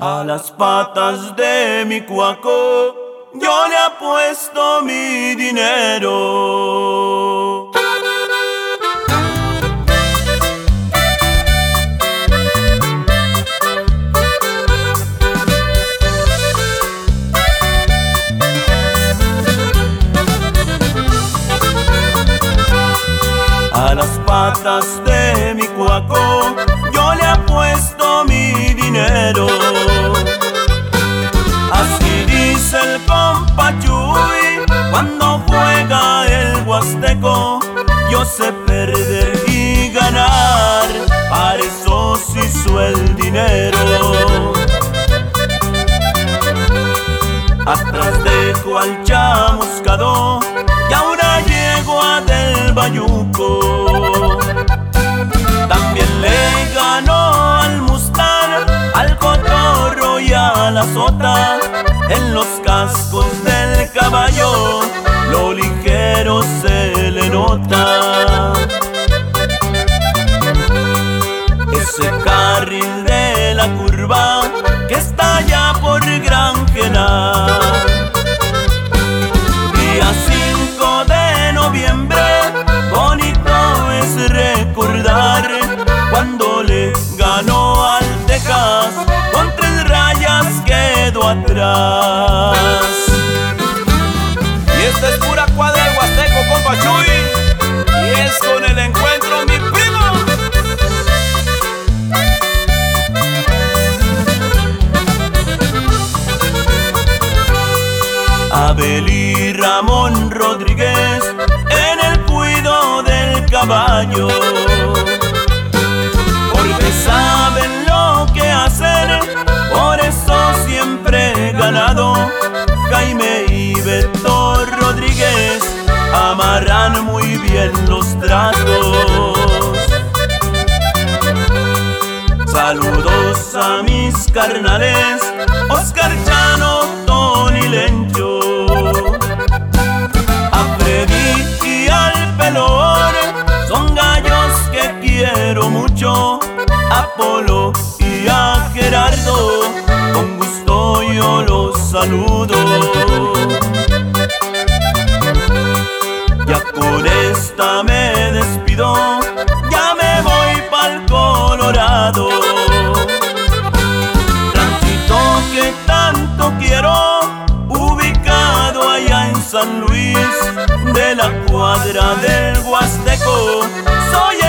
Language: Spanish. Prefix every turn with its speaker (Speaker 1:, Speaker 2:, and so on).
Speaker 1: A las patas de mi cuaco yo le apuesto mi dinero. A las patas de mi cuaco cuando juega el huasteco. Yo sé perder y ganar, para eso sí el dinero. Atrás dejo al chamuscado y ahora llego a del Bayuco. También le ganó al Mustang, al Cotorro y a la Sota. En los cascos del caballo, Día 5 de noviembre, bonito es recordar cuando le ganó al Texas, con tres rayas quedó atrás. Ramón Rodríguez en el cuido del caballo. Porque saben lo que hacer, por eso siempre he ganado. Jaime y Beto Rodríguez amarran muy bien los tratos. Saludos a mis carnales, de la cuadra del Huasteco. Soy